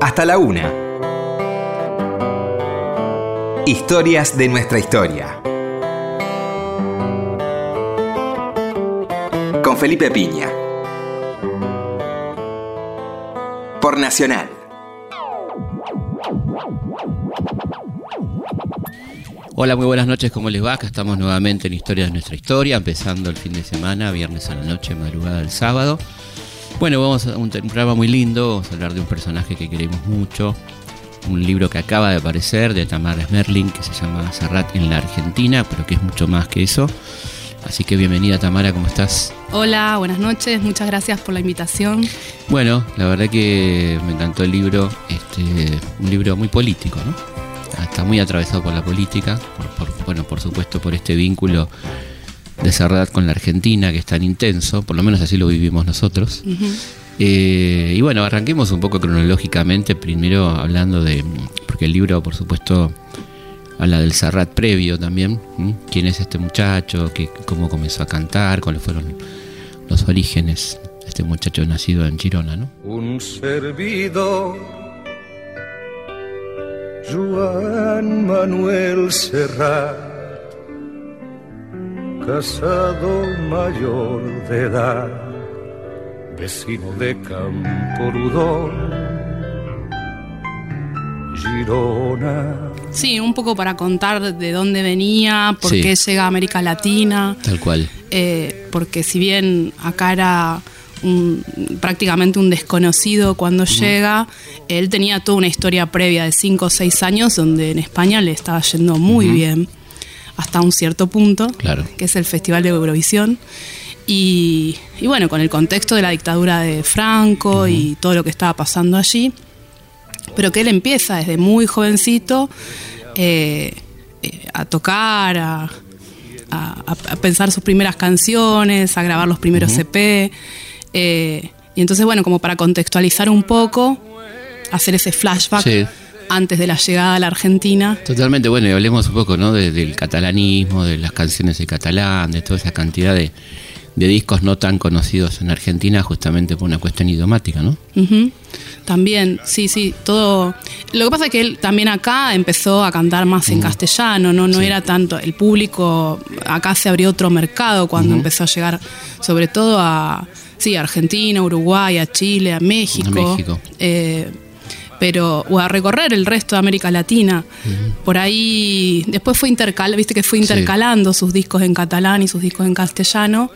hasta la una. Historias de nuestra historia. Con Felipe Piña. Por Nacional. Hola, muy buenas noches, ¿cómo les va? Acá estamos nuevamente en Historia de nuestra historia, empezando el fin de semana, viernes a la noche, madrugada del sábado. Bueno, vamos a un, programa muy lindo, vamos a hablar de un personaje que queremos mucho, un libro que acaba de aparecer de Tamara Smerling que se llama Serrat en la Argentina, pero que es mucho más que eso. Así que bienvenida Tamara, ¿cómo estás? Hola, buenas noches, muchas gracias por la invitación. Bueno, la verdad que me encantó el libro, este, un libro muy político, ¿no? Está muy atravesado por la política, por, por, bueno, por supuesto por este vínculo de Serrat con la Argentina que es tan intenso, por lo menos así lo vivimos nosotros. Uh -huh. eh, y bueno, arranquemos un poco cronológicamente, primero hablando de, porque el libro por supuesto habla del Serrat previo también, ¿sí? quién es este muchacho, ¿Qué, cómo comenzó a cantar, cuáles fueron los orígenes de este muchacho nacido en Girona, ¿no? Un servidor, Juan Manuel Serrat, casado mayor de edad, vecino de Camporudón, Girona. Sí, un poco para contar de dónde venía, por sí. qué llega a América Latina. Tal cual. Eh, porque si bien acá era un, prácticamente un desconocido cuando uh -huh. llega, él tenía toda una historia previa de 5 o 6 años donde en España le estaba yendo muy uh -huh. bien, hasta un cierto punto, claro. que es el Festival de Eurovisión. Y, y, bueno, con el contexto de la dictadura de Franco uh -huh. y todo lo que estaba pasando allí, pero que él empieza desde muy jovencito eh, eh, a tocar, a, a, a, pensar sus primeras canciones, a grabar los primeros uh -huh. EP. Eh, y entonces, bueno, como para contextualizar un poco, hacer ese flashback. Sí. Antes de la llegada a la Argentina. Totalmente, bueno, y hablemos un poco ¿no? De, del catalanismo, de las canciones de catalán, de toda esa cantidad de, de discos no tan conocidos en Argentina justamente por una cuestión idiomática, ¿no? Uh -huh. También, sí, sí, todo. Lo que pasa es que él también acá empezó a cantar más uh -huh. en castellano, no, no sí. era tanto. El público, acá se abrió otro mercado cuando uh -huh. empezó a llegar, sobre todo a, sí, a Argentina, Uruguay, a Chile, a México. A México. Eh, pero o a recorrer el resto de América Latina. Uh -huh. Por ahí después fue intercal, viste que fue intercalando sí. sus discos en catalán y sus discos en castellano.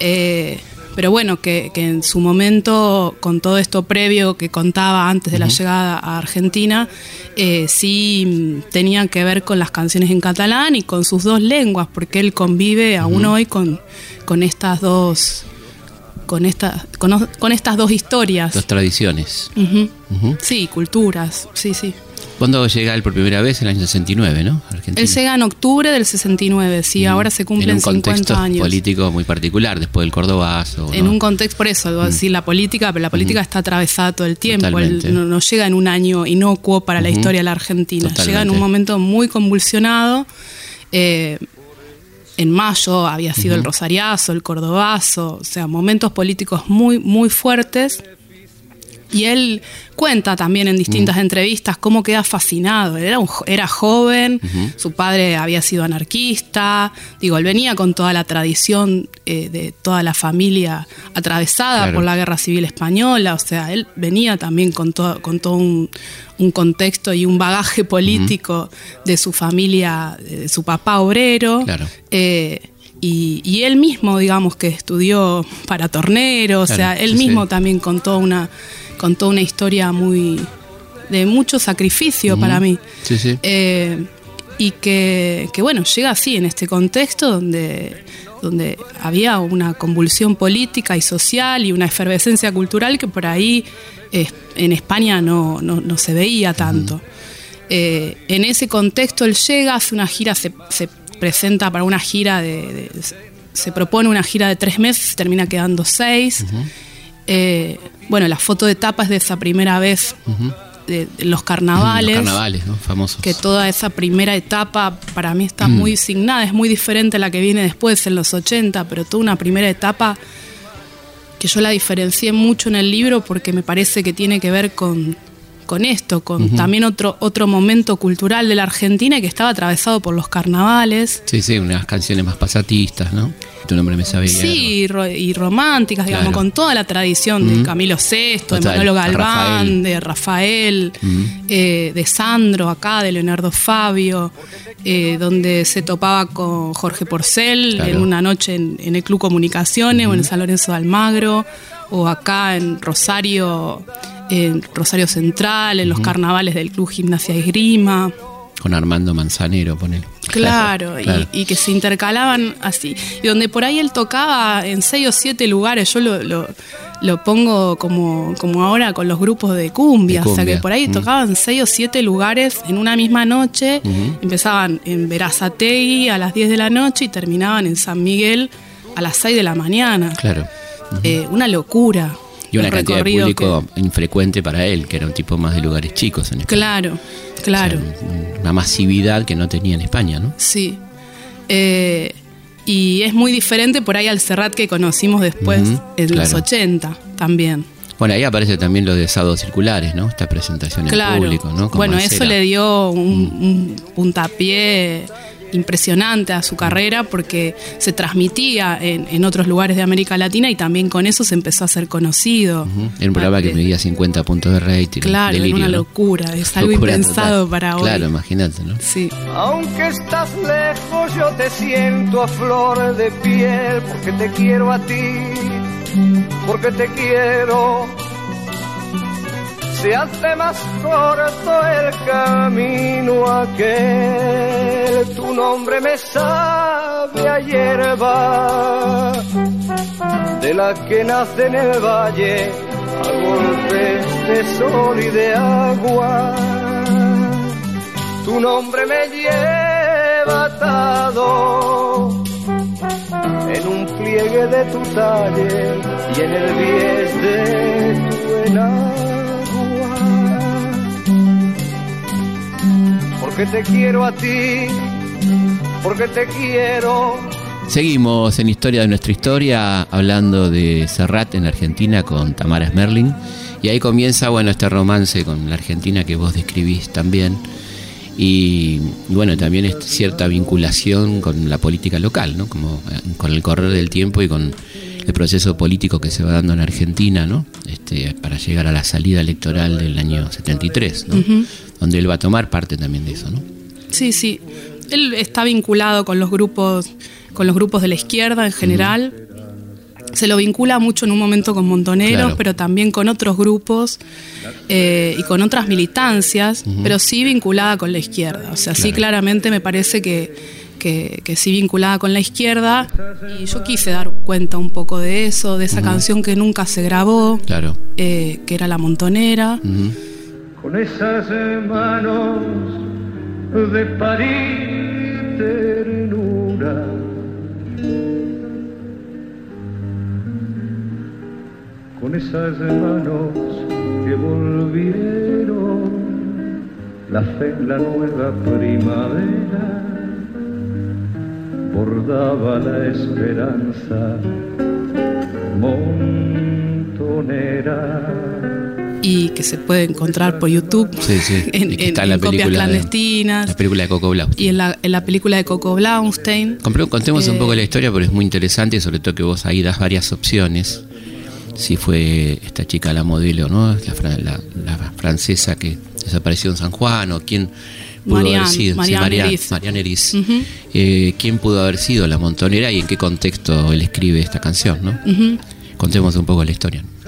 Eh, pero bueno, que, que, en su momento, con todo esto previo que contaba antes de uh -huh. la llegada a Argentina, eh, sí tenían que ver con las canciones en catalán y con sus dos lenguas, porque él convive aún uh -huh. hoy con, con estas dos con, esta, con, con, estas dos historias. Dos tradiciones. Uh -huh. Uh -huh. Sí, culturas, sí, sí. ¿Cuándo llega él por primera vez? En el año 69, ¿no? Argentina. Él llega en octubre del 69, sí, ahora se cumplen en un 50 contexto años. político muy particular, después del Cordobazo. En un contexto, por eso, la política, pero la política está atravesada todo el tiempo. Él no, no, llega en un año inocuo para la historia de la Argentina. Totalmente. Llega en un momento muy convulsionado. Eh, en mayo había sido uh -huh. el Rosariazo, el Cordobazo, o sea, momentos políticos muy, muy fuertes. Y él cuenta también en distintas uh -huh. entrevistas cómo queda fascinado. Era, un, era joven, uh -huh. su padre había sido anarquista, digo, él venía con toda la tradición eh, de toda la familia atravesada claro. por la guerra civil española, o sea, él venía también con todo, con todo un, un contexto y un bagaje político uh -huh. de su familia, de su papá obrero. Claro. Eh, y, y, él mismo, digamos, que estudió para tornero, claro, o sea, él sí, mismo sí. también contó una, contó una historia muy de mucho sacrificio uh -huh. para mí. Sí, sí. Eh, y que, que, bueno, llega así en este contexto donde, donde había una convulsión política y social y una efervescencia cultural que por ahí eh, en España no, no, no, se veía tanto. Uh -huh. eh, en ese contexto él llega, hace una gira, se, se presenta para una gira de, de, se propone una gira de tres meses, termina quedando seis. Uh -huh. eh, bueno, la foto de tapa es de esa primera vez uh -huh. de, de, los carnavales. Los carnavales, ¿no? Famosos. Que toda esa primera etapa para mí está mm. muy signada, es muy diferente a la que viene después en los 80, pero toda una primera etapa que yo la diferencié mucho en el libro porque me parece que tiene que ver con, con esto, con también otro, otro momento cultural de la Argentina que estaba atravesado por los carnavales. Sí, sí, unas canciones más pasatistas, ¿no? Tu nombre me sabía. Sí, y, ro- y románticas, digamos, Claro. con toda la tradición de. Camilo VI, de Manolo Galván, Rafael. de Rafael, eh, de Sandro acá, de Leonardo Fabio, eh, donde se topaba con Jorge Porcel Claro. en una noche en, en el Club Comunicaciones o en San Lorenzo de Almagro, o acá en Rosario, en Rosario Central, en los carnavales del Club Gimnasia y Esgrima. Con Armando Manzanero, ponele. Claro, y- Claro. Y, que se intercalaban así. Y donde por ahí él tocaba en seis o siete lugares, yo lo, lo, lo pongo como, como ahora con los grupos de cumbia, De o sea que por ahí tocaban seis o siete lugares en una misma noche, empezaban en Verazategui a las 10 de la noche y terminaban en San Miguel a las 6 de la mañana. Claro. Eh, una locura. Y una cantidad de público infrecuente para él, que era un tipo más de lugares chicos en España. Claro, claro. O sea, una masividad que no tenía en España, ¿no? Sí. Eh, y es muy diferente por ahí al Serrat que conocimos después en los claro. 80 también. Bueno, ahí aparece también lo de sábados circulares, ¿no? Esta presentación en claro. público, ¿no? Con bueno, Mancera. eso le dio un, un puntapié impresionante a su carrera porque se transmitía en, en otros lugares de América Latina y también con eso se empezó a ser conocido. Ujú. Era un programa que medía 50 puntos de rating. Claro, era delirio, una ¿no? locura, es algo Locura impensado total. para hoy. Claro, imagínate, ¿no? Sí. Aunque estás lejos, yo te siento a flor de piel, porque te quiero a ti, porque te quiero. Se hace más corto el camino aquel, tu nombre me sabe a hierba, de la que nace en el valle, a golpes de sol y de agua tu nombre me lleva atado en un pliegue de tu talle y en el bies de tu enagua. Porque te quiero a ti, porque te quiero. Seguimos en Historia de nuestra historia hablando de Serrat en Argentina con Tamara Smerling. Y ahí comienza, bueno, este romance con la Argentina que vos describís también. Y y bueno, también es cierta vinculación con la política local, ¿no? Como eh, con el correr del tiempo y con el proceso político que se va dando en Argentina, ¿no? Este, para llegar a la salida electoral del año 73, ¿no? Donde él va a tomar parte también de eso, ¿no? Sí, sí. Él está vinculado con los grupos, con los grupos de la izquierda en general. Se lo vincula mucho en un momento con Montoneros, Claro. pero también con otros grupos eh, y con otras militancias, pero sí vinculada con la izquierda. O sea, sí claramente me parece que, que, que sí vinculada con la izquierda. Y yo quise dar cuenta un poco de eso, de esa canción que nunca se grabó, Claro. eh, que era La Montonera. Con esas manos de París ternura. Con esas manos que volvieron la fe en la nueva primavera bordaba la esperanza montonera. Y que se puede encontrar por YouTube Sí, sí. en, en- en la copias de- clandestinas La película de Coco Blau. y en la, en la película de Coco Blaustein. Contemos un Eh, poco la historia porque es muy interesante sobre todo que vos ahí das varias opciones. Si fue esta chica la modelo, ¿no? La, la- la francesa que desapareció en San Juan o quién pudo Marianne- haber sido. Sí, Marianne Eriz. Ujú. Eh, ¿Quién pudo haber sido la montonera y en qué contexto él escribe esta canción, ¿no? Contemos un poco la historia. No,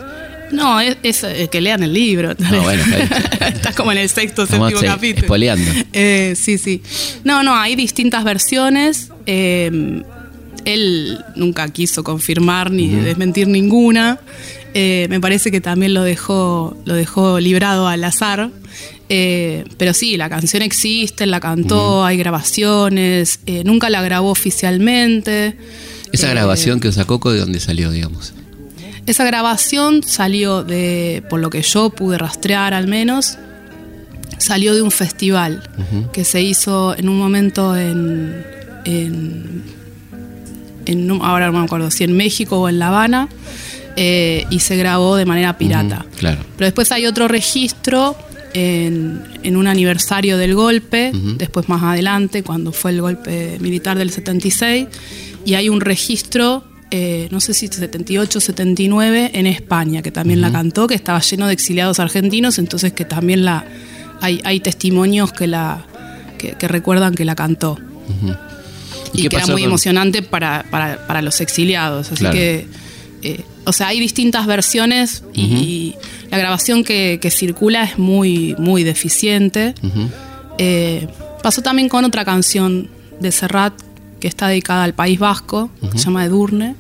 es, es, eh, que lean el libro. No, bueno, está bien. Está como en el sexto, séptimo capítulo. espoleando. Eh, sí, sí. No, no, hay distintas versiones. Eh, él nunca quiso confirmar ni desmentir ninguna. Eh, me parece que también lo dejó, lo dejó librado al azar. Eh, pero sí, la canción existe, la cantó, hay grabaciones. eh, nunca la grabó oficialmente. Esa grabación que Coco, ¿de dónde salió, digamos? Esa grabación salió de, por lo que yo pude rastrear al menos, salió de un festival que se hizo en un momento en, en, en ahora no me acuerdo si en México o en La Habana, eh, y se grabó de manera pirata. Claro. Pero después hay otro registro en, en un aniversario del golpe, después más adelante, cuando fue el golpe militar del 76, y hay un registro, eh, no sé si 78 79, en España, que también la cantó, que estaba lleno de exiliados argentinos, entonces que también la hay, hay testimonios que la que, que recuerdan que la cantó. ¿Y que era muy con- emocionante para, para, para los exiliados. Así Claro. que, eh, o sea, hay distintas versiones y, y la grabación que, que circula es muy, muy deficiente. Eh, pasó también con otra canción de Serrat que está dedicada al País Vasco, que se llama Edurne,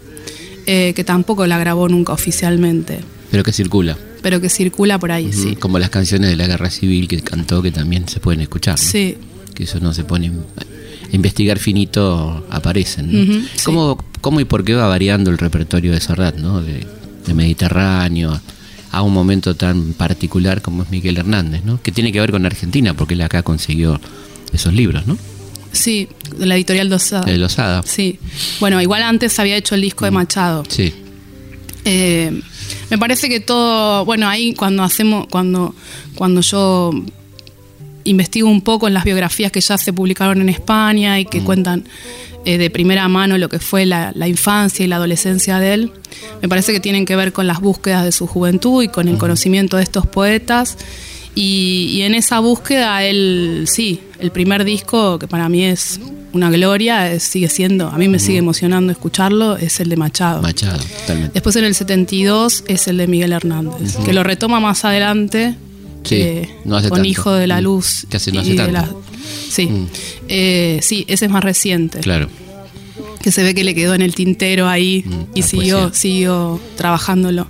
eh, que tampoco la grabó nunca oficialmente, Pero que circula. pero que circula por ahí, sí. Como las canciones de la guerra civil que cantó, que también se pueden escuchar. ¿no? Sí. Que eso no se pone a investigar finito, aparecen. ¿no? Ujú, sí. ¿Cómo, cómo y por qué va variando el repertorio de Serrat, ¿no? De, de Mediterráneo a un momento tan particular como es Miguel Hernández, ¿no? Que tiene que ver con Argentina, porque él acá consiguió esos libros, ¿no? Sí, de la editorial Dosada. De Lozada. Sí. Bueno, igual antes había hecho el disco de Machado. Sí. Eh, me parece que todo, bueno, ahí cuando hacemos, cuando, cuando yo investigo un poco en las biografías que ya se publicaron en España y que cuentan eh, de primera mano lo que fue la, la infancia y la adolescencia de él, me parece que tienen que ver con las búsquedas de su juventud y con el conocimiento de estos poetas. Y, y en esa búsqueda él, sí, el primer disco que para mí es una gloria, es- sigue siendo, a mí me sigue emocionando escucharlo, es el de Machado. Machado, totalmente. Después en el 72 es el de Miguel Hernández, que lo retoma más adelante Sí, eh, no hace con tanto. Hijo de la. Luz. Hace- no hace tanto. la- sí, Eh, sí, ese es más reciente, Claro. que se ve que le quedó en el tintero ahí Mm, y siguió, poesía. siguió trabajándolo.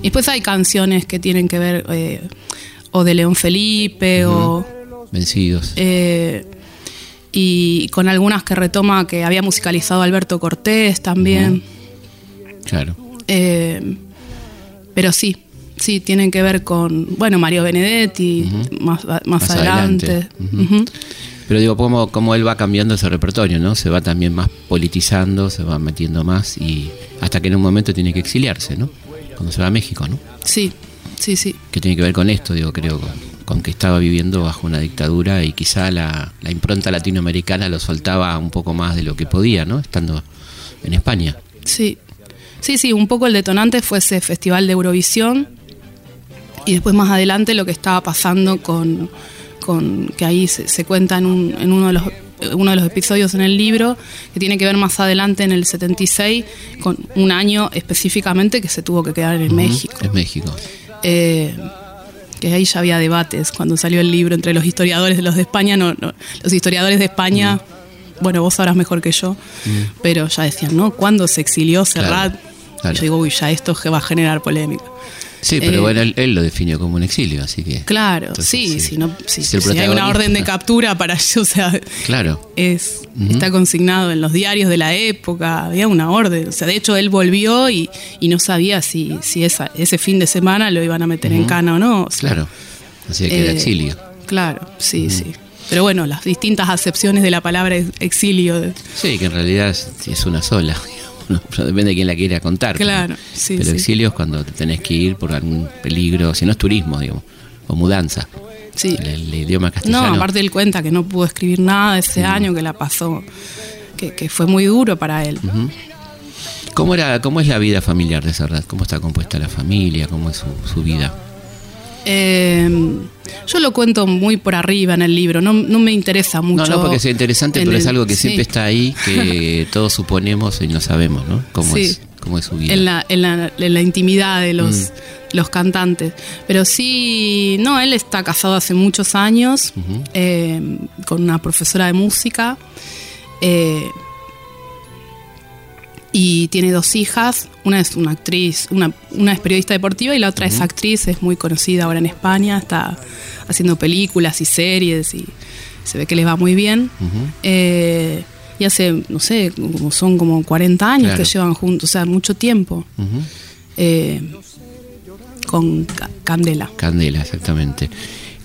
Y después hay canciones que tienen que ver eh, o de León Felipe o... Vencidos. eh, y con algunas que retoma que había musicalizado Alberto Cortés también. Claro. Eh, pero sí, sí, tienen que ver con, bueno, Mario Benedetti, más, más, Más adelante. adelante. Pero digo, cómo, cómo él va cambiando ese repertorio, ¿no? Se va también más politizando, se va metiendo más y hasta que en un momento tiene que exiliarse, ¿no? Cuando se va a México, ¿no? Sí, sí, sí. Que tiene que ver con esto, digo, creo, con, con que estaba viviendo bajo una dictadura y quizá la, la impronta latinoamericana lo soltaba un poco más de lo que podía, ¿no? Estando en España. Sí, sí, sí, un poco el detonante fue ese festival de Eurovisión y después más adelante lo que estaba pasando con, con que ahí se, se cuenta en, un- en uno de los uno de los episodios en el libro que tiene que ver más adelante en el 76 con un año específicamente que se tuvo que quedar en México. Es México. Eh, que ahí ya había debates cuando salió el libro entre los historiadores de los de España, no, no, los historiadores de España, bueno, vos sabrás mejor que yo, pero ya decían, ¿no? ¿Cuándo se exilió Serrat? Claro, claro. Yo digo, uy, ya esto va a generar polémica. Sí, pero Eh, bueno, él, él lo definió como un exilio, así que... Claro, Entonces, sí, sí. si, no, si, Si el si hay una orden de captura para yo, o sea, Claro. es, está consignado en los diarios de la época, había una orden. O sea, de hecho, él volvió y, y no sabía si, si esa, ese fin de semana lo iban a meter en cana o no. o sea, Claro. Así que era Eh, exilio. Claro, sí, sí. Pero bueno, las distintas acepciones de la palabra ex- exilio. Sí, que en realidad es, es una sola. ¿no? Pero depende de quién la quiera contar. Claro, ¿no? sí, Pero sí. exilio es cuando te tenés que ir por algún peligro, si no es turismo, digamos, o mudanza. Sí. El, el idioma No, castellano. aparte él cuenta que no pudo escribir nada ese Mm. año, que la pasó, que, que fue muy duro para él. ¿Cómo, era, ¿Cómo es la vida familiar de Serrat? ¿Cómo está compuesta la familia? ¿Cómo es su, su vida? Eh, yo lo cuento muy por arriba en el libro, no, no me interesa mucho. No, no, porque es interesante, pero es algo que sí. siempre está ahí, que todos suponemos y no sabemos, ¿no? ¿Cómo, Sí. es, cómo es su vida? en la, en la, en la intimidad de los, Mm. los cantantes. Pero sí, no, él está casado hace muchos años eh, con una profesora de música eh, y tiene dos hijas. Una es una actriz, una, una es periodista deportiva y la otra es actriz, es muy conocida ahora en España, está haciendo películas y series y se ve que les va muy bien. Eh, y hace, no sé, como son como 40 años Claro. que llevan juntos, o sea, mucho tiempo. Eh, con Ca- Candela. Candela, exactamente.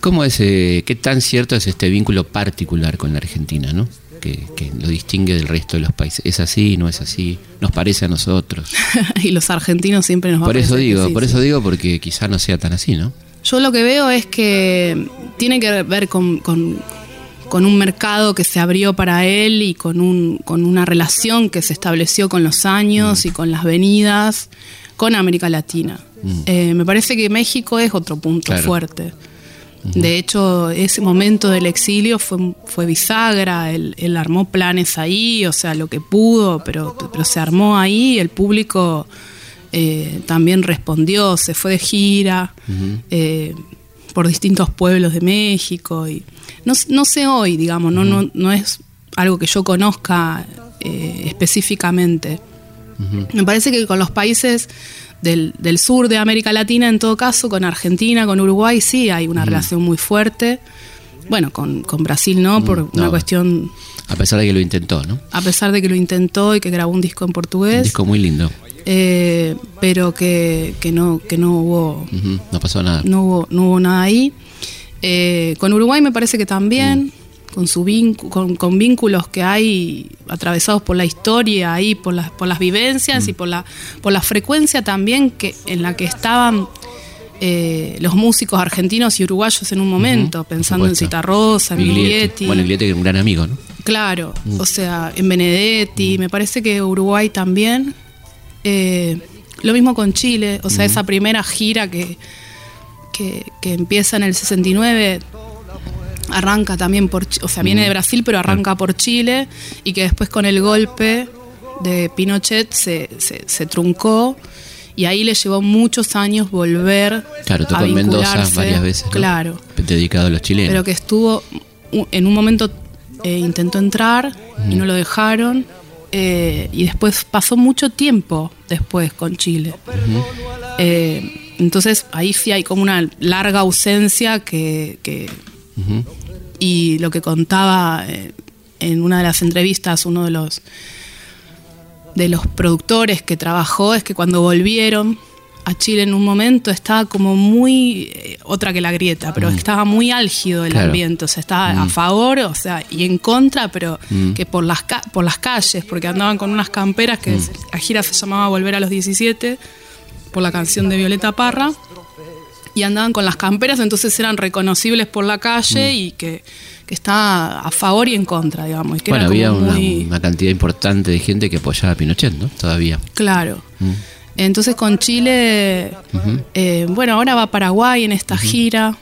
¿Cómo es, eh, qué tan cierto es este vínculo particular con la Argentina, ¿no? Que, que lo distingue del resto de los países. ¿Es así? ¿No es así? ¿Nos parece a nosotros? y los argentinos siempre nos va Por a eso digo, sí, por sí. eso digo, porque quizá no sea tan así, ¿no? Yo lo que veo es que tiene que ver con, con- con un mercado que se abrió para él y con, un, con una relación que se estableció con los años y con las venidas con América Latina. Eh, me parece que México es otro punto Claro. fuerte. De hecho, ese momento del exilio fue, fue bisagra, él, él armó planes ahí, o sea, lo que pudo, pero, pero se armó ahí, el público eh, también respondió, se fue de gira eh, por distintos pueblos de México. Y no, no sé hoy, digamos, no, no, no es algo que yo conozca eh, específicamente. Me parece que con los países del, del sur de América Latina, en todo caso, con Argentina, con Uruguay, sí hay una relación muy fuerte. Bueno, con, con Brasil no, por una cuestión, A pesar de que lo intentó, ¿no? a pesar de que lo intentó y que grabó un disco en Un portugués, disco muy lindo. eh, pero que, que no, que no hubo No pasó nada. no hubo, no hubo nada ahí. Eh, con Uruguay me parece que también, con, su vincu- con, con vínculos que hay atravesados por la historia, ahí, por las, por las vivencias y por la, por la frecuencia también que, en la que estaban eh, los músicos argentinos y uruguayos en un momento, pensando en. Citarrosa, en Miglietti. Bueno, Miglietti que es un gran amigo, ¿no? Claro, o sea, en Benedetti, me parece que Uruguay también. Eh, lo mismo con Chile, o sea, esa primera gira que, que, que empieza en el 69, arranca también por, o sea, viene de Brasil, pero arranca por Chile, y que después con el golpe de Pinochet se, se, se truncó, y ahí le llevó muchos años volver Claro, tocó a en Mendoza varias veces. ¿no? Claro Dedicado a los chilenos. pero que estuvo en un momento eh, intentó entrar y no lo dejaron eh, y después pasó mucho tiempo después con Chile Eh, entonces ahí sí hay como una larga ausencia que. Y lo que contaba eh, en una de las entrevistas uno de los de los productores que trabajó es que cuando volvieron a Chile en un momento estaba como muy eh, otra que la grieta, pero estaba muy álgido el Claro. ambiente, o sea, estaba a favor, o sea, y en contra, pero que por las ca- por las calles, porque andaban con unas camperas que la gira se llamaba Volver a los 17 por la canción de Violeta Parra y andaban con las camperas, entonces eran reconocibles por la calle y que, que está a favor y en contra, digamos. y que bueno, había una, muy- una cantidad importante de gente que apoyaba a Pinochet, ¿no? Todavía. Claro. Mm. Entonces con Chile, eh, bueno, ahora va a Paraguay en esta gira.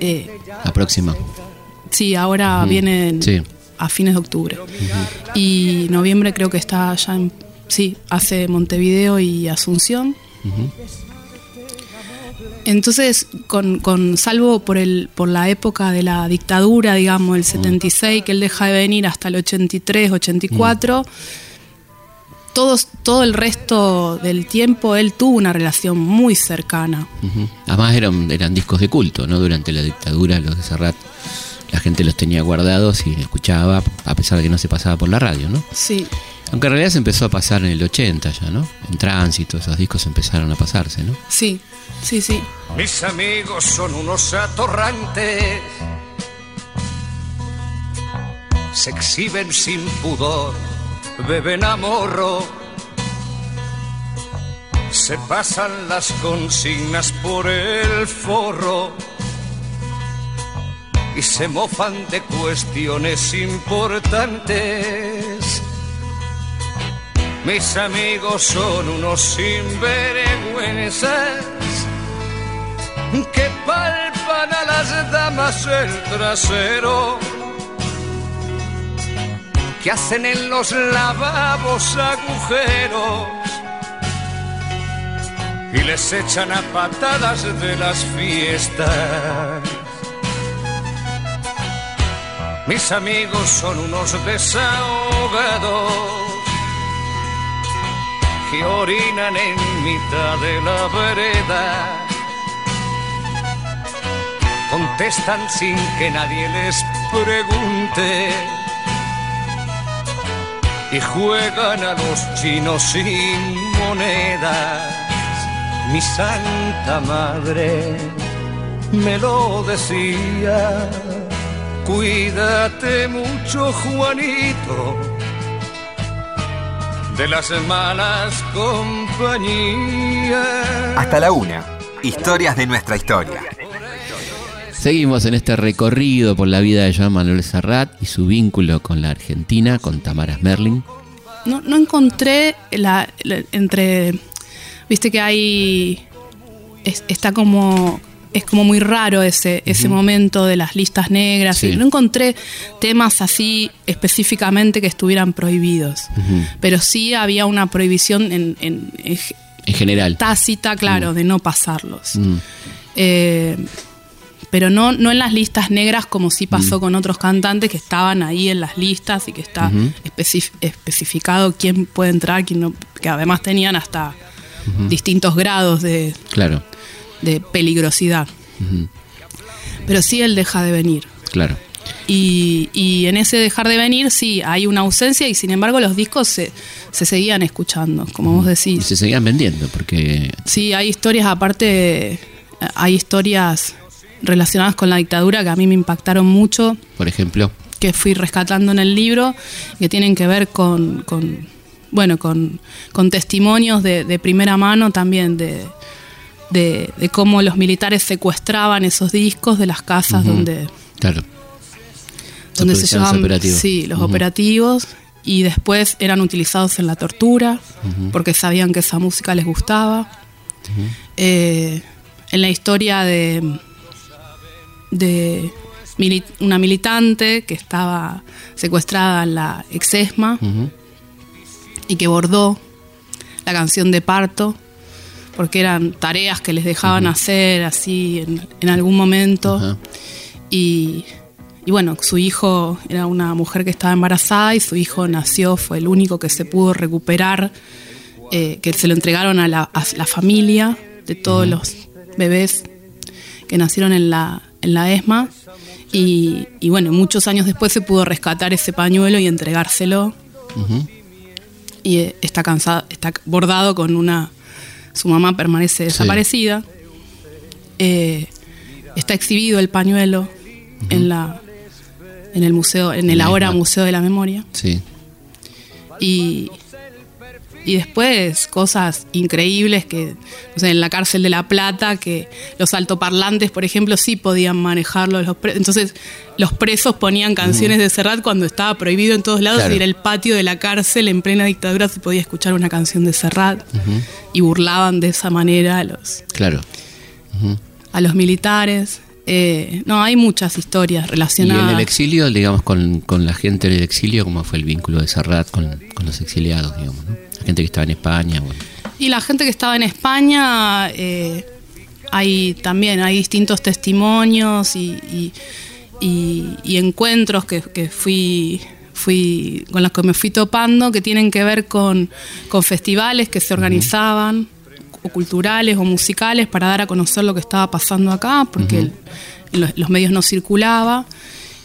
Eh, La próxima. sí, ahora viene en- Sí. a fines de octubre. Y noviembre creo que está ya en... Sí, hace Montevideo y Asunción. Entonces, con, con- salvo por el por la época de la dictadura, digamos, el 76, que él deja de venir hasta el 83, 84, todos, todo el resto del tiempo él tuvo una relación muy cercana. Además eran, eran discos de culto, ¿no? Durante la dictadura, los de Serrat, la gente los tenía guardados y escuchaba, a pesar de que no se pasaba por la radio, ¿no? Sí, Aunque en realidad se empezó a pasar en el 80 ya, ¿no? En tránsito, esos discos empezaron a pasarse, ¿no? sí, sí, sí. Mis amigos son unos atorrantes. Se exhiben sin pudor, beben a morro. Se pasan las consignas por el forro. Y se mofan de cuestiones importantes. Mis amigos son unos sinvergüenzas que palpan a las damas el trasero, que hacen en los lavabos agujeros y les echan a patadas de las fiestas. Mis amigos son unos desahogados orinan en mitad de la vereda. Contestan sin que nadie les pregunte. Y juegan a los chinos sin monedas. Mi santa madre me lo decía, cuídate mucho Juanito de las malas compañías. Hasta la una. Historias de nuestra historia. Seguimos en este recorrido por la vida de Joan Manuel Serrat y su vínculo con la Argentina, con Tamara Merlin. No, no encontré la, la- entre. Viste que hay. es- está como. Es como muy raro ese, ese momento de las listas negras. Sí. y No encontré temas así específicamente que estuvieran prohibidos. Pero sí había una prohibición en, en- en En general. tácita, claro, de no pasarlos. Mm, Eh, pero no, no en las listas negras como sí pasó con otros cantantes que estaban ahí en las listas y que está especif- especificado quién puede entrar, quién no, que además tenían hasta distintos grados de, claro, de peligrosidad. Pero sí él deja de venir. claro. Y, y en ese dejar de venir sí hay una ausencia y sin embargo los discos se, se seguían escuchando, como vos Y decís. se seguían vendiendo porque Sí, hay historias aparte, hay historias relacionadas con la dictadura que a mí me impactaron mucho, Por ejemplo, que fui rescatando en el libro, que tienen que ver con, con, bueno, con, con testimonios de, de primera mano también de, de, de cómo los militares secuestraban esos discos de las casas donde, claro. donde se llevaban operativos. sí, los operativos y después eran utilizados en la tortura porque sabían que esa música les gustaba. Eh, en la historia de, de mili- una militante que estaba secuestrada en la exesma y que bordó la canción de parto porque eran tareas que les dejaban hacer así en, en algún momento y, y bueno, su hijo era una mujer que estaba embarazada y su hijo nació, fue el único que se pudo recuperar, eh, que se lo entregaron a la, a la familia de todos los bebés que nacieron en la, en la ESMA. Y, y bueno, muchos años después se pudo rescatar ese pañuelo y entregárselo. Y eh, está cansado, está bordado con una. Su mamá permanece desaparecida. Eh, está exhibido el pañuelo en la en el museo, en el ahora. Museo de la Memoria. Sí. Y, y después cosas increíbles que, no sé, en la cárcel de La Plata, que los altoparlantes, por ejemplo, sí podían manejarlo. Los Entonces, los presos ponían canciones de Serrat cuando estaba prohibido en todos lados Claro. y era el patio de la cárcel en plena dictadura se podía escuchar una canción de Serrat y burlaban de esa manera a los, Claro. a los militares. Eh, no, hay muchas historias Y relacionadas. en el exilio, digamos, con, con la gente en el exilio, ¿cómo fue el vínculo de Serrat con, con los exiliados, digamos, ¿no? La gente que estaba en España, bueno. Y la gente que estaba en España, eh, hay también hay distintos testimonios y, y- y- y encuentros que, que fui, fui con los que me fui topando que tienen que ver con, con festivales que se organizaban, o culturales o musicales, para dar a conocer lo que estaba pasando acá, porque el- en los, los medios no circulaba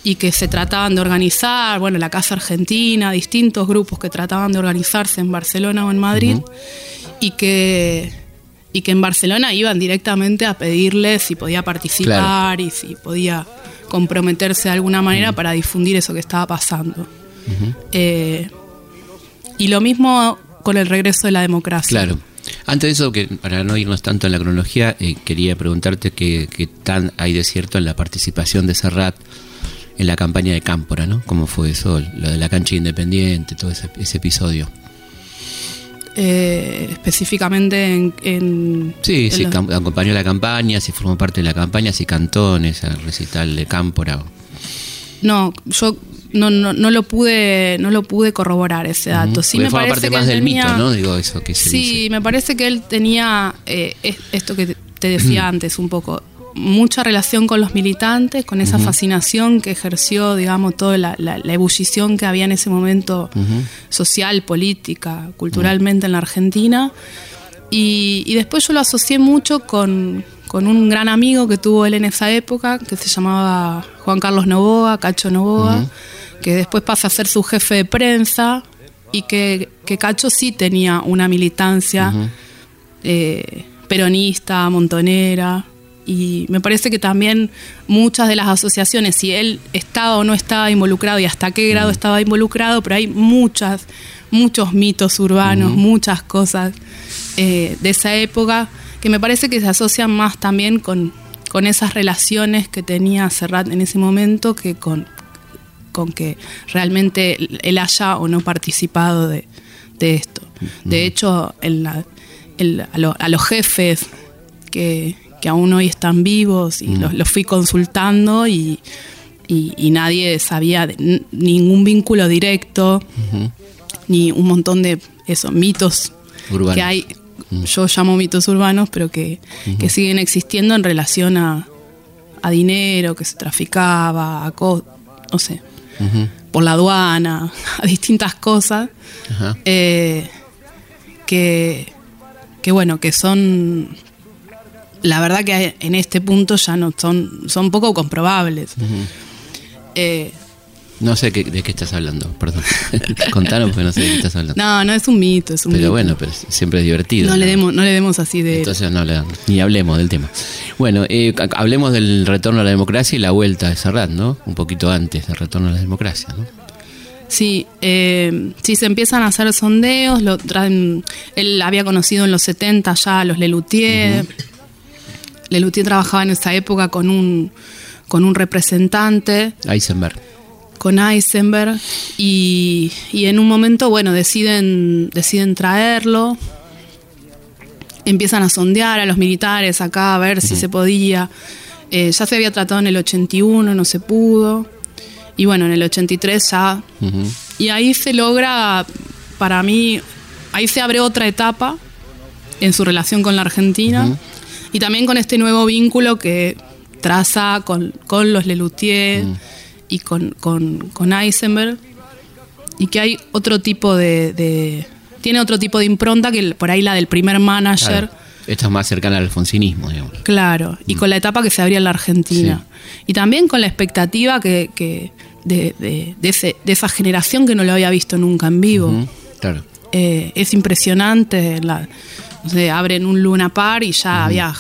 y que se trataban de organizar, bueno, la Casa Argentina, distintos grupos que trataban de organizarse en Barcelona o en Madrid y que y que en Barcelona iban directamente a pedirle si podía participar y si podía comprometerse de alguna manera para difundir eso que estaba pasando. Eh, y lo mismo con el regreso de la democracia. Claro. Antes de eso, que para no irnos tanto en la cronología, eh, quería preguntarte qué, qué tan hay de cierto en la participación de Serrat en la campaña de Cámpora, ¿no? ¿Cómo fue eso? Lo de la cancha independiente, todo ese, ese episodio. Eh, específicamente en, en- Sí, en si los- acompañó la campaña, si formó parte de la campaña, si cantó en ese recital de Cámpora. No, yo no, no, no lo pude no lo pude corroborar ese dato. Sí Porque me forma parece parte que más él del tenía- mito, ¿no? Digo eso que se Sí, dice. me parece que él tenía eh, es- esto que te- te decía antes un poco, mucha relación con los militantes, con esa fascinación que ejerció, digamos, toda la, la- la ebullición que había en ese momento social, política, culturalmente en la Argentina. Y, y después yo lo asocié mucho con, con un gran amigo que tuvo él en esa época, que se llamaba Juan Carlos Novoa, Cacho Novoa, que después pasa a ser su jefe de prensa y que, que Cacho sí tenía una militancia eh, peronista, montonera. Y me parece que también muchas de las asociaciones, si él estaba o no estaba involucrado y hasta qué grado estaba involucrado, pero hay muchas, muchos mitos urbanos, muchas cosas eh, de esa época que me parece que se asocian más también con, con esas relaciones que tenía Serrat en ese momento que con, con que realmente él haya o no participado de, de esto. De hecho, en la- a, lo- a los jefes que, que aún hoy están vivos y los, los fui consultando y, y- y nadie sabía de ningún vínculo directo, ni un montón de eso, mitos Urbanos. que hay, yo llamo mitos urbanos, pero que, que siguen existiendo en relación a, a dinero que se traficaba, a co- no sé, Por la aduana, a distintas cosas, eh, que, que bueno, que son, la verdad que en este punto ya no son, son poco comprobables. Eh, No sé qué- de qué estás hablando, perdón. Contanos porque no sé de qué estás hablando. no, no es un mito, es un Pero mito. bueno, pero siempre es divertido. no, le demos, no le demos así de... Entonces no le ni hablemos del tema. Bueno, eh, ha- hablemos del retorno a la democracia y la vuelta de Serrat, ¿no? Un poquito antes del retorno a la democracia, ¿no? Sí, eh, sí, se empiezan a hacer sondeos. Lo traen, él había conocido en los 70 ya a los Lelutier. Lelutier trabajaba en esa época con un, con un representante, Eisenberg. Con Eisenberg, y, y en un momento, bueno, deciden, deciden traerlo. Empiezan a sondear a los militares acá a ver si se podía. Eh, ya se había tratado en el 81, no se pudo. Y bueno, en el 83 ya y ahí se logra, para mí, ahí se abre otra etapa en su relación con la Argentina y también con este nuevo vínculo que traza con, con los Lelutier y con, con, con Eisenberg y que hay otro tipo de, de- tiene otro tipo de impronta que por ahí la del primer manager. Claro. Esta es más cercana al alfonsinismo, digamos. Claro, y con la etapa que se abría en la Argentina. Y también con la expectativa que, que de, de- de ese- de esa generación que no lo había visto nunca en vivo. Claro. Eh, es impresionante. La, no sé, abren un Luna Par y ya había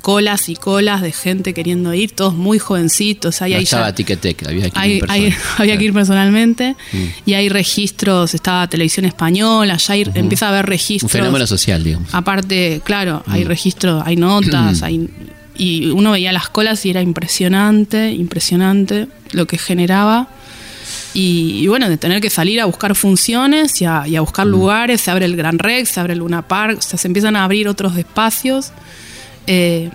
colas y colas de gente queriendo ir, todos muy jovencitos. Ahí, no ahí estaba ya- Ticketek, había que ir hay- hay- había que ir personalmente Mm. y hay registros, estaba televisión española, ya hay- empieza a haber Un registros. fenómeno social, digamos. Aparte, claro, hay Mm. registros, hay notas, hay, y uno veía las colas y era impresionante, impresionante lo que generaba. Y, y bueno, de tener que salir a buscar funciones y a, y a buscar Mm. lugares, se abre el Gran Rex, se abre el Luna Park, o sea, se empiezan a abrir otros espacios eh,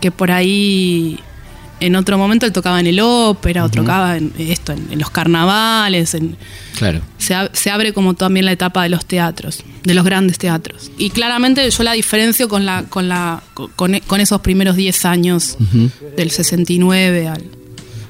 que por ahí en otro momento él tocaba en el ópera, o tocaba en esto, en, en los carnavales, en, Claro. se, ab- se abre como también la etapa de los teatros, de los grandes teatros. Y claramente yo la diferencio con, la, con, la, con, e- con esos primeros 10 años, del 69 al...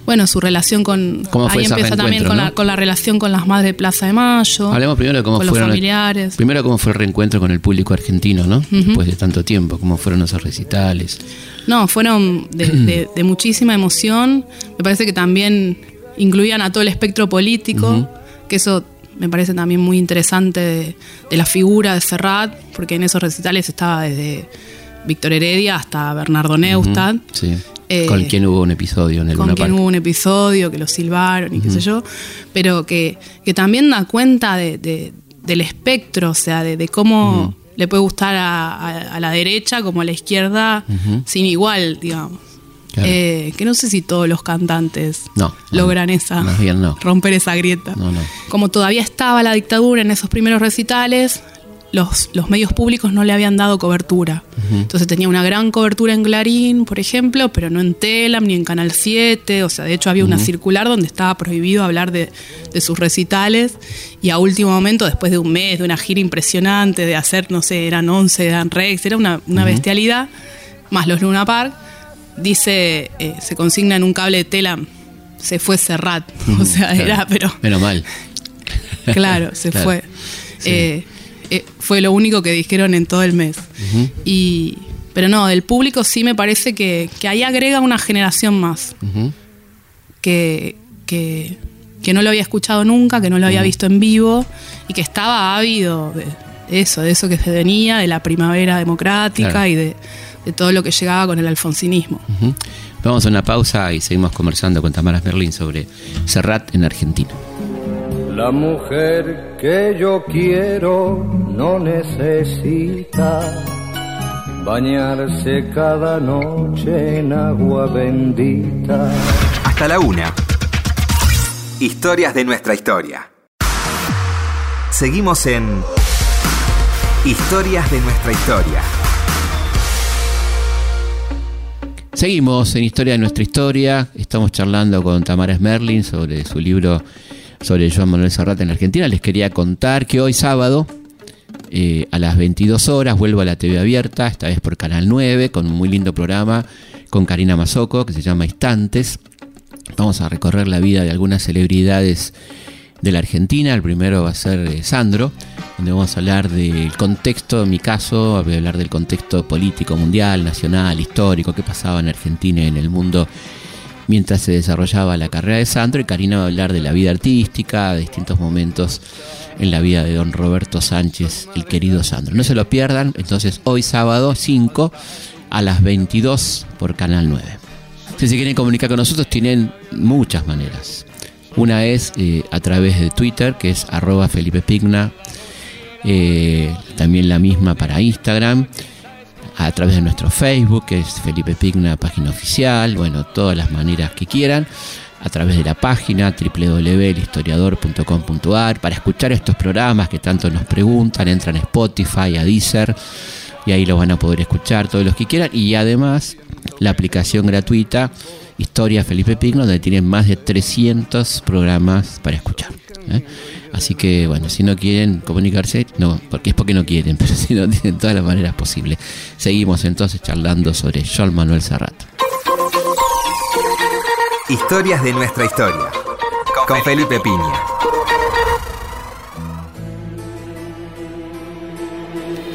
Bueno, su relación con... ¿Cómo fue ahí empieza también con, no? la, con la relación con las madres de Plaza de Mayo. Hablemos primero de cómo con los fueron. familiares. Primero, cómo fue el reencuentro con el público argentino, ¿no? Después de tanto tiempo, cómo fueron esos recitales. No, fueron de, de- de muchísima emoción. Me parece que también incluían a todo el espectro político, que eso me parece también muy interesante de, de la figura de Serrat, porque en esos recitales estaba desde Víctor Heredia hasta Bernardo Neustadt. Sí. Eh, con quien hubo un episodio en el con Luna quien hubo un episodio, que lo silbaron y qué sé yo, pero que, que también da cuenta de, de- del espectro, o sea, de, de cómo le puede gustar a, a- a la derecha como a la izquierda sin igual, digamos. Claro. Eh, que no sé si todos los cantantes No, logran no, esa no. romper esa grieta. No, no. Como todavía estaba la dictadura en esos primeros recitales, los, los medios públicos no le habían dado cobertura. Entonces tenía una gran cobertura en Clarín, por ejemplo, pero no en Telam ni en Canal 7. O sea, de hecho había una circular donde estaba prohibido hablar de, de sus recitales. Y a último momento, después de un mes, de una gira impresionante, de hacer, no sé, eran 11, eran Rex, era una, una bestialidad, más los Luna Park, dice, eh, se consigna en un cable de Telam, se fue Serrat. O sea, Claro. era, pero Menos mal. Claro, se Claro. fue. Sí. Eh, eh, fue lo único que dijeron en todo el mes. y, pero no, del público sí me parece que, que ahí agrega una generación más. Que, que, que no lo había escuchado nunca, que no lo había visto en vivo y que estaba ávido de eso, de eso que se venía, de la primavera democrática Claro. y de, de todo lo que llegaba con el alfonsinismo. Vamos a una pausa y seguimos conversando con Tamara Merlin sobre Serrat en Argentina. La mujer que yo quiero no necesita bañarse cada noche en agua bendita. Hasta la una. Historias de nuestra historia. Seguimos en Historias de nuestra historia. Seguimos en Historia de nuestra historia. Estamos charlando con Tamara Smerlin sobre su libro sobre Joan Manuel Serrat en Argentina. Les quería contar que hoy sábado eh, a las 22 horas vuelvo a la TV abierta, esta vez por Canal 9, con un muy lindo programa con Karina Mazoco que se llama Instantes. Vamos a recorrer la vida de algunas celebridades de la Argentina. El primero va a ser eh, Sandro, donde vamos a hablar del contexto, en mi caso, voy a hablar del contexto político mundial, nacional, histórico, qué pasaba en Argentina y en el mundo mientras se desarrollaba la carrera de Sandro. Y Karina va a hablar de la vida artística, de distintos momentos en la vida de don Roberto Sánchez, el querido Sandro. No se lo pierdan, entonces hoy sábado 5 a las 22 por Canal 9. Si se quieren comunicar con nosotros tienen muchas maneras. Una es eh, a través de Twitter, que es arroba Felipe Pigna. Eh, también la misma para Instagram. A través de nuestro Facebook, que es Felipe Pigna, página oficial. Bueno, todas las maneras que quieran. A través de la página www.historiador.com.ar. Para escuchar estos programas que tanto nos preguntan, entran a Spotify, a Deezer. Y ahí los van a poder escuchar todos los que quieran. Y además, la aplicación gratuita Historia Felipe Pigno, donde tienen más de 300 programas para escuchar. ¿Eh? Así que, bueno, si no quieren comunicarse, no, porque es porque no quieren, pero si no tienen todas las maneras posibles. Seguimos entonces charlando sobre Joan Manuel Serrat. Historias de nuestra historia. Con Felipe Piña.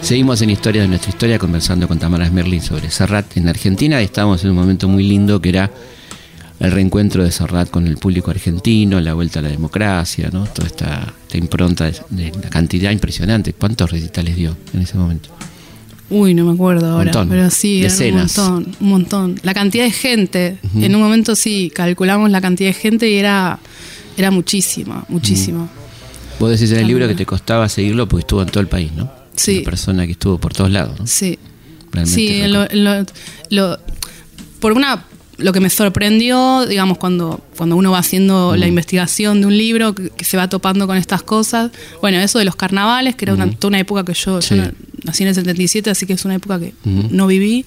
Seguimos en Historia de nuestra historia conversando con Tamara Smerlin sobre Serrat en Argentina. Estamos en un momento muy lindo que era el reencuentro de Serrat con el público argentino, la vuelta a la democracia, ¿no? Toda esta, esta impronta de, la cantidad impresionante. ¿Cuántos recitales dio en ese momento? Uy, no me acuerdo ahora, Montón. pero sí, Decenas. un montón, un montón. La cantidad de gente, en un momento sí, calculamos la cantidad de gente y era, era muchísima, muchísima. Vos decís en el libro que te costaba seguirlo porque estuvo en todo el país, ¿no? Sí. Una persona que estuvo por todos lados, ¿no? Sí. Realmente Sí, reco- lo- lo- lo- por una lo que me sorprendió, digamos, cuando, cuando uno va haciendo la investigación de un libro, que, que se va topando con estas cosas, bueno, eso de los carnavales, que era una, toda una época que yo, yo Sí. nací en el 77, así que es una época que no viví,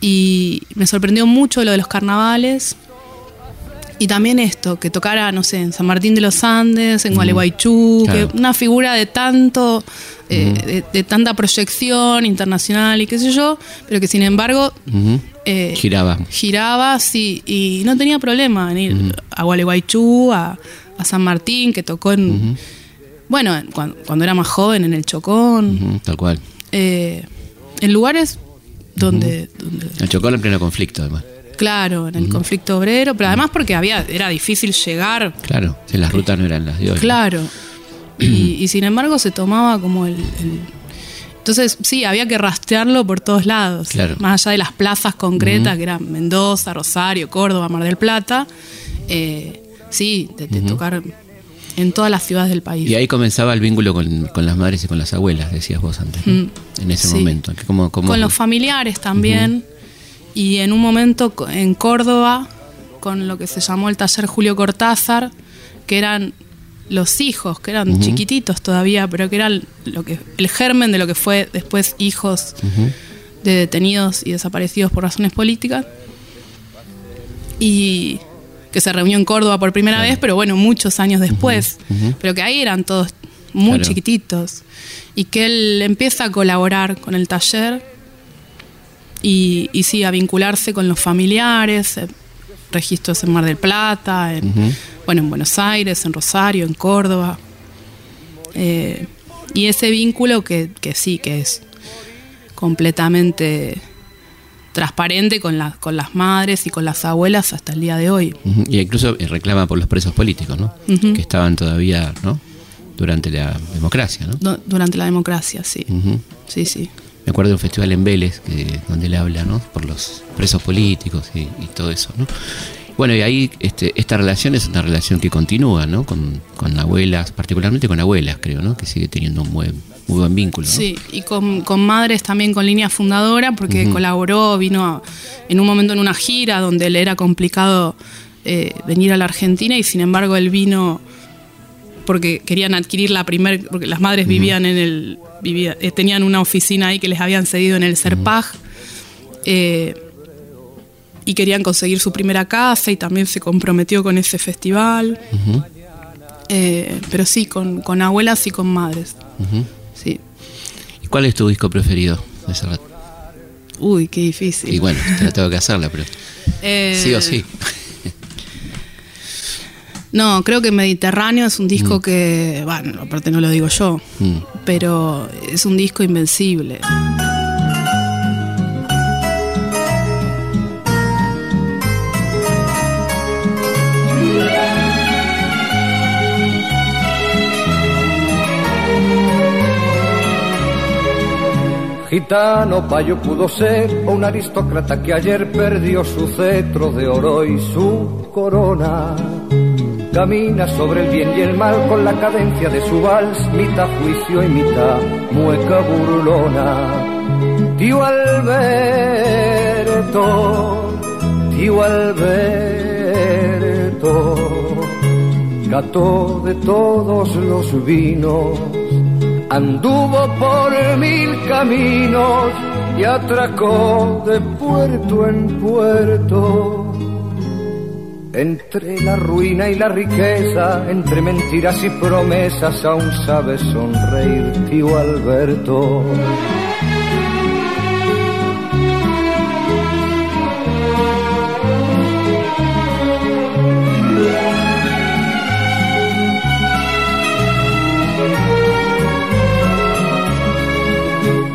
y me sorprendió mucho lo de los carnavales, y también esto, que tocara, no sé, en San Martín de los Andes, en Gualeguaychú, Claro. que una figura de tanto, eh, de, de tanta proyección internacional y qué sé yo, pero que sin embargo eh, Giraba. giraba sí, y no tenía problema en ir a Gualeguaychú, a, a San Martín, que tocó en, bueno, en- cuan- cuando, era más joven, en el Chocón, Tal cual. eh, en lugares donde, donde El Chocó en pleno conflicto, además. Claro, en el conflicto obrero, pero además porque había era difícil llegar Claro, si las rutas no eran las de hoy. ¿no? Claro. Y, y sin embargo se tomaba como el, el- Entonces, sí, había que rastrearlo por todos lados. Claro. Más allá de las plazas concretas, que eran Mendoza, Rosario, Córdoba, Mar del Plata. eh, sí, de, de tocar en todas las ciudades del país. Y ahí comenzaba el vínculo con, con las madres y con las abuelas, decías vos antes, ¿no? en ese sí. momento. que como- como- Con los familiares también. Y en un momento en Córdoba, con lo que se llamó el taller Julio Cortázar, que eran los hijos, que eran chiquititos todavía, pero que eran lo que, el germen de lo que fue después hijos de detenidos y desaparecidos por razones políticas. Y que se reunió en Córdoba por primera vez, pero bueno, muchos años después. Pero que ahí eran todos muy Claro. chiquititos. Y que él empieza a colaborar con el taller y, y sí, a vincularse con los familiares, eh, registros en Mar del Plata, en, bueno, en Buenos Aires, en Rosario, en Córdoba. Eh, y ese vínculo que, que sí, que es completamente transparente con, la- con las madres y con las abuelas hasta el día de hoy. Y incluso eh, reclama por los presos políticos, ¿no? Que estaban todavía, ¿no? Durante la democracia, ¿no? Du- durante la democracia, sí. Sí, sí. Me acuerdo de un festival en Vélez que, donde él habla, ¿no? Por los presos políticos y, y todo eso, ¿no? Bueno, y ahí este, esta relación es una relación que continúa, ¿no? Con, con abuelas, particularmente con abuelas, creo, ¿no? Que sigue teniendo un buen muy buen vínculo. ¿no? Sí, y con, con Madres también con línea fundadora, porque colaboró, vino a- en un momento en una gira donde le era complicado eh, venir a la Argentina y sin embargo él vino porque querían adquirir la primer, porque las madres vivían en el, vivía- eh, tenían una oficina ahí que les habían cedido en el Serpaj. eh, y querían conseguir su primera casa y también se comprometió con ese festival. Eh, pero sí, con, con abuelas y con madres. Sí. ¿Y cuál es tu disco preferido de Serrat? Uy, qué difícil. Y bueno, te la tengo que hacerla, pero Eh, sí o sí. No, creo que Mediterráneo es un disco que, bueno, aparte no lo digo yo, Mm. pero es un disco invencible. Gitano payo pudo ser o un aristócrata que ayer perdió su cetro de oro y su corona. Camina sobre el bien y el mal con la cadencia de su vals, mitad juicio y mitad mueca burlona. Tío Alberto, tío Alberto, gato de todos los vinos, anduvo por mil caminos y atracó de puerto en puerto. Entre la ruina y la riqueza, entre mentiras y promesas, aún sabe sonreír, tío Alberto.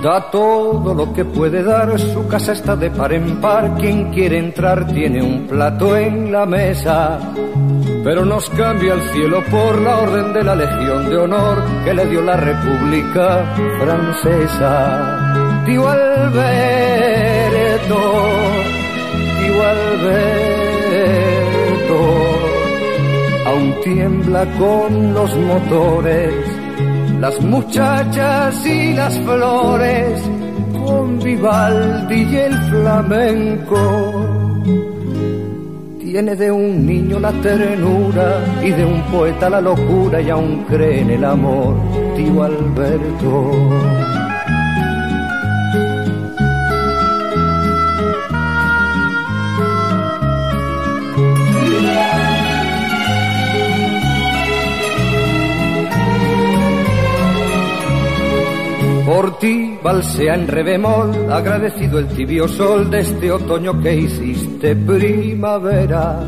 Da todo lo que puede dar, su casa está de par en par, quien quiere entrar tiene un plato en la mesa. Pero nos cambia el cielo por la orden de la Legión de Honor que le dio la República Francesa. Tío Alberto, tío Alberto, aún tiembla con los motores las muchachas y las flores, con Vivaldi y el flamenco. Tiene de un niño la ternura y de un poeta la locura y aún cree en el amor, tío Alberto. Por ti balsea en re bemol, agradecido el tibio sol de este otoño que hiciste primavera.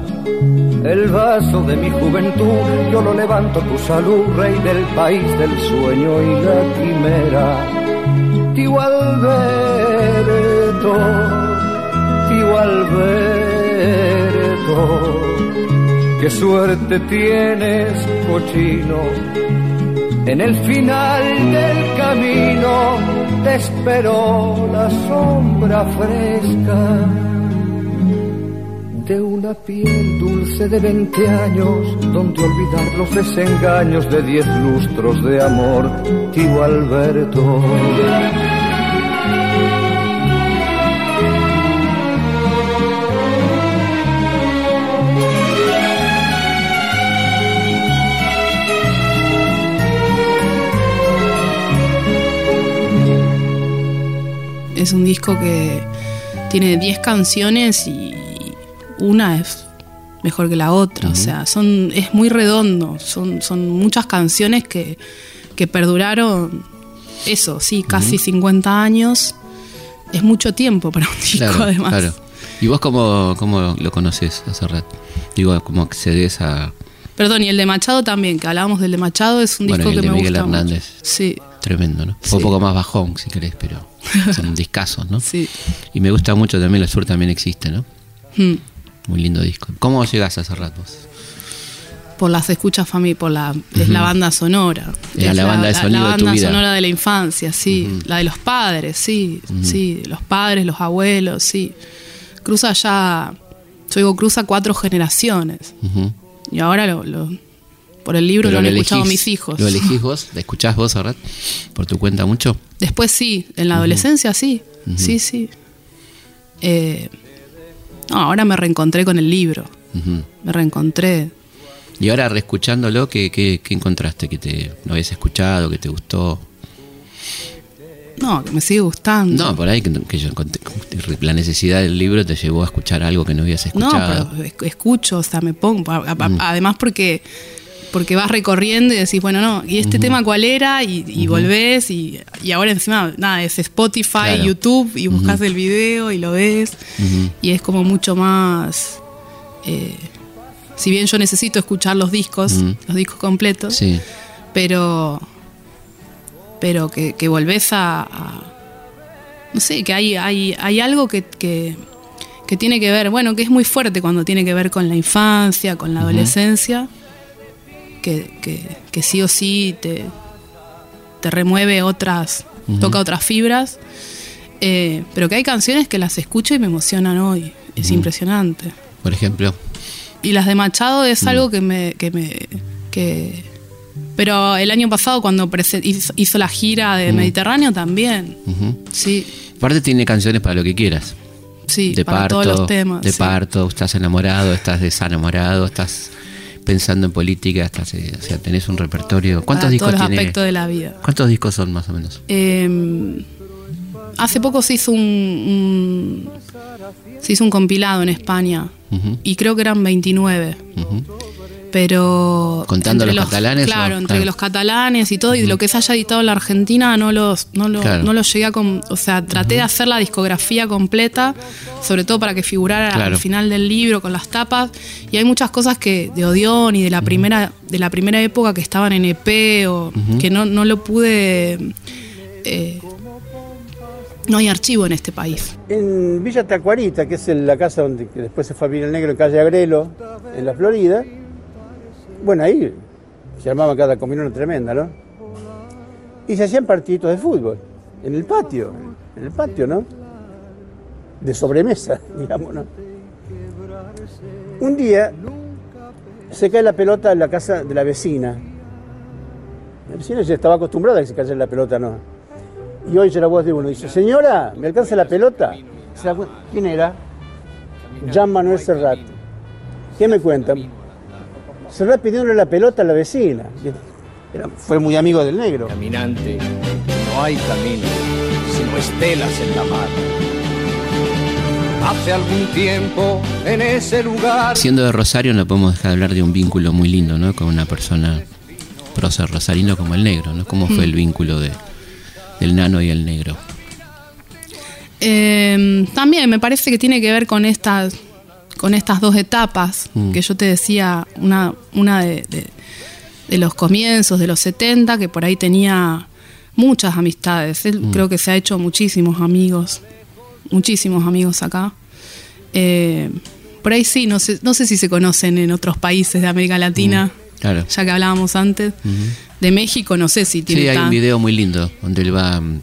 El vaso de mi juventud, yo lo levanto tu salud, rey del país del sueño y la quimera. Tío Alberto, tío Alberto, qué suerte tienes, cochino en el final del camino te esperó la sombra fresca de una piel dulce de 20 años, donde olvidar los desengaños de diez lustros de amor, tío Alberto. Es un disco que tiene 10 canciones y una es mejor que la otra. O sea, son, es muy redondo. Son, son muchas canciones que, que perduraron, eso, sí, casi 50 años. Es mucho tiempo para un disco, Claro, además. claro. ¿Y vos cómo, cómo lo conoces a Serrat? Digo, ¿cómo accedes a...? Perdón, y el de Machado también, que hablábamos del de Machado, es un Bueno, disco y el que de me Miguel gusta Hernández. mucho. Sí, Tremendo, ¿no? Sí. un poco más bajón, si querés, pero son discasos, ¿no? sí. Y me gusta mucho también El Sur también existe, ¿no? Hmm. Muy lindo disco. ¿Cómo llegás a Serrat vos? Por las escuchas familia, por la, es la banda sonora. Es la banda de sonido la de tu banda sonora de la infancia, sí. La de los padres, sí. Sí, los padres, los abuelos, sí. Cruza ya, yo digo, cruza cuatro generaciones. Y ahora lo, lo- por el libro Pero lo han lo escuchado elegís- mis hijos. ¿Lo elegís vos? ¿La escuchás vos, verdad? ¿Por tu cuenta mucho? Después sí, en la adolescencia sí, sí, sí. Eh, no, ahora me reencontré con el libro, me reencontré. Y ahora, reescuchándolo, ¿qué, qué, qué encontraste? ¿Que te no habías escuchado? ¿Que te gustó? No, que me sigue gustando. No, por ahí que, que yo encontré- la necesidad del libro te llevó a escuchar algo que no habías No, escuchado. pero esc- escucho, o sea, me pongo. a- a- Mm. Además, porque porque vas recorriendo y decís, bueno, no, ¿y este tema cuál era? Y, y volvés, y, y ahora encima, nada, es Spotify, Claro. YouTube, y buscas el video y lo ves. Y es como mucho más. eh, si bien yo necesito escuchar los discos, los discos completos, Sí. pero. Pero que, que volvés a, a- No sé, que hay, hay, hay algo que, que, que tiene que ver, bueno, que es muy fuerte cuando tiene que ver con la infancia, con la adolescencia, que, que, que sí o sí te, te remueve otras, toca otras fibras, eh, pero que hay canciones que las escucho y me emocionan hoy, es impresionante. Por ejemplo. Y las de Machado es algo que me. Que me que, pero el año pasado, cuando hizo, la gira de Mediterráneo, también. Sí, Aparte tiene canciones para lo que quieras. sí, de para parto, todos los temas. de sí. parto, estás enamorado, estás desenamorado, estás pensando en política, estás, eh, o sea, tenés un repertorio. ¿Cuántos Para discos todos los tiene? aspectos de la vida. ¿Cuántos discos son más o menos? Eh, hace poco se hizo un, un- se hizo un compilado en España y creo que eran 29. ujú. Pero ¿Contando entre los catalanes claro o- entre claro. los catalanes y todo y lo que se haya editado en la Argentina no los no lo, Claro. no lo llegué a com- o sea traté de hacer la discografía completa sobre todo para que figurara Claro. al final del libro con las tapas y hay muchas cosas que de Odeón y de la primera de la primera época que estaban en EP o que no, no lo pude eh, no hay archivo en este país En Villa Tacuarita, que es el- la casa donde después se fue a vivir el negro en calle Agrelo, en la Florida, bueno, ahí se armaba cada comilona tremenda, ¿no? Y se hacían partiditos de fútbol, en el patio, en el patio, ¿no? De sobremesa, digamos, ¿no? Un día se cae la pelota en la casa de la vecina. La vecina ya estaba acostumbrada a que se cayera la pelota, ¿no? Y oye la voz de uno, dice, señora, ¿me alcanza la pelota? ¿Quién era? Jean Manuel Serrat. ¿Qué me cuentan? Serrat pidiéndole la pelota a la vecina. Era- fue muy amigo del negro. Caminante, no hay camino, sino estelas en la mar. Hace algún tiempo en ese lugar Siendo de Rosario no podemos dejar de hablar de un vínculo muy lindo, ¿no? Con una persona prócer rosarino como el negro, ¿no? ¿Cómo fue el vínculo de, del nano y el negro? Eh, también me parece que tiene que ver con estas, con estas dos etapas Mm. que yo te decía, una, una de, de- de los comienzos de los 70, que por ahí tenía muchas amistades. Él Mm. creo que se ha hecho muchísimos amigos, muchísimos amigos acá. Eh, por ahí sí, no sé, no sé si se conocen en otros países de América Latina, Claro. ya que hablábamos antes. De México no sé si tiene Sí, hay un video muy lindo donde él va, mm,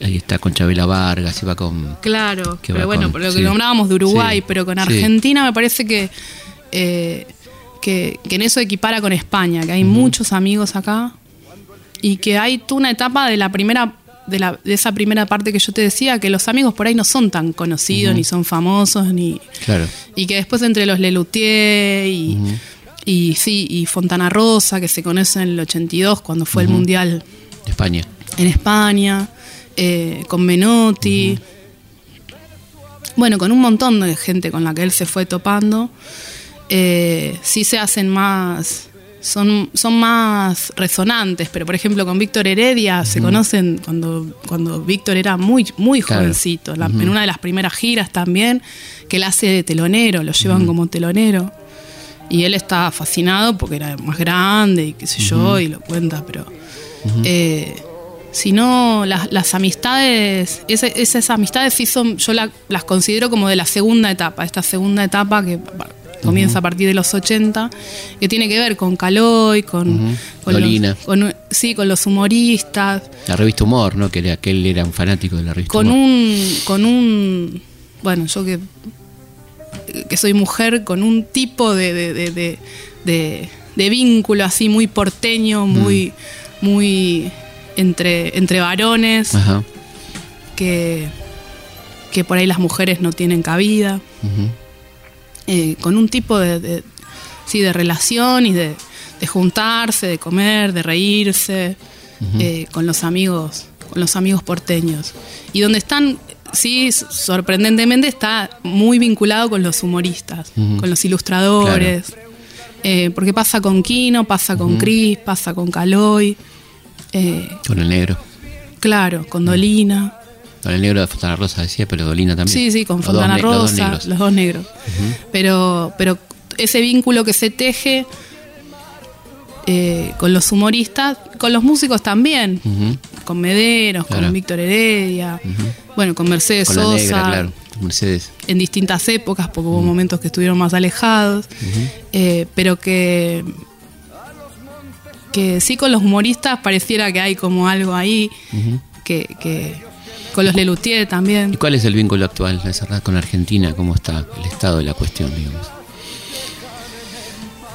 ahí está con Chabela Vargas va con... Claro, que pero bueno, con- por lo que sí. nombrábamos de Uruguay, Sí, pero con sí. Argentina me parece que, eh, que, que en eso equipara con España, que hay muchos amigos acá y que hay tú una etapa de la primera de, la, de esa primera parte que yo te decía, que los amigos por ahí no son tan conocidos, ni son famosos, ni Claro. y que después entre los Lelutier y, y sí, y Fontana Rosa, que se conocen en el 82 cuando fue el Mundial de España. en España, eh, con Menotti, bueno, con un montón de gente con la que él se fue topando, eh, sí se hacen más, son, son más resonantes, pero por ejemplo con Víctor Heredia se conocen cuando, cuando Víctor era muy, muy Claro. jovencito, la- en una de las primeras giras también, que él hace de telonero, lo llevan como telonero. Y él está fascinado porque era más grande y qué sé yo, y lo cuenta, pero. eh, si no, las, las amistades, ese- esas amistades sí son, yo la- las considero como de la segunda etapa, esta segunda etapa que comienza a partir de los 80, que tiene que ver con Caloy, con, con los- con- sí, con los humoristas, La revista Humor, ¿no? Que, era, que él era un fanático de la revista con Humor. un, con un, bueno, yo que, que soy mujer, con un tipo de, de, de- de- de- de vínculo así muy porteño, muy, muy entre, entre varones, Ajá. que, que por ahí las mujeres no tienen cabida, eh, con un tipo de, de- sí, de relación y de, de juntarse, de comer, de reírse eh, con los amigos, con los amigos porteños. Y donde están, sí, sorprendentemente está muy vinculado con los humoristas, con los ilustradores. Eh, porque pasa con Kino, pasa con Cris, pasa con Caloy, eh, Con el negro. claro, con Dolina. Con el negro de Fontana Rosa decía, pero Dolina también. Sí, sí, con Los dos Fontana ne- los dos Rosa, negros. los dos negros. pero, pero ese vínculo que se teje eh, con los humoristas, con los músicos también, con Mederos, Claro. con Víctor Heredia, bueno, con Mercedes Con la Sosa, negra, claro. Mercedes. en distintas épocas, porque hubo momentos que estuvieron más alejados, eh, pero que que sí con los humoristas pareciera que hay como algo ahí, que, que con los Lelutier ¿Y también. cuál es el vínculo actual Serrat con Argentina? ¿Cómo está el estado de la cuestión, digamos?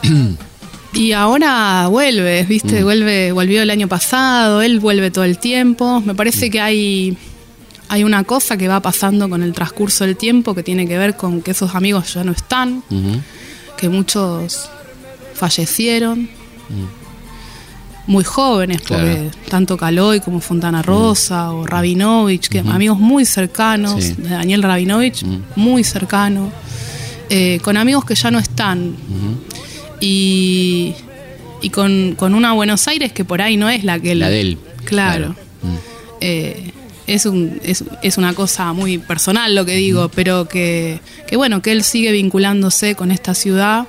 Y ahora vuelve, ¿viste? Vuelve, volvió el año pasado, él vuelve todo el tiempo. Me parece que hay, hay una cosa que va pasando con el transcurso del tiempo que tiene que ver con que esos amigos ya no están, que muchos fallecieron. Muy jóvenes, Claro. porque tanto Caloy como Fontana Rosa o Rabinovich, que amigos muy cercanos, Sí. Daniel Rabinovich, muy cercano, eh, con amigos que ya no están y, y con, con una Buenos Aires que por ahí no es la que él. La de él. Claro. Mm. Eh, es, un, es, es una cosa muy personal lo que digo, pero que, que bueno, que él sigue vinculándose con esta ciudad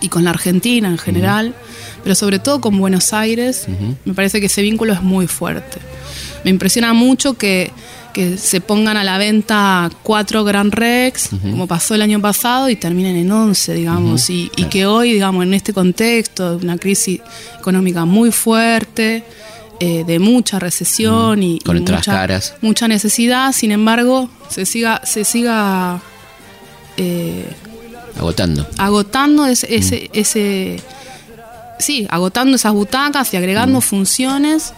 y con la Argentina en general, pero sobre todo con Buenos Aires, me parece que ese vínculo es muy fuerte. Me impresiona mucho que, que se pongan a la venta cuatro Grand Rex, como pasó el año pasado, y terminen en 11, digamos, y, y que hoy, digamos, en este contexto de una crisis económica muy fuerte, eh, de mucha recesión y, Con y mucha, caras. mucha necesidad, sin embargo, se siga, se siga eh, Agotando. agotando ese, ese, ese- sí, agotando esas butacas y agregando funciones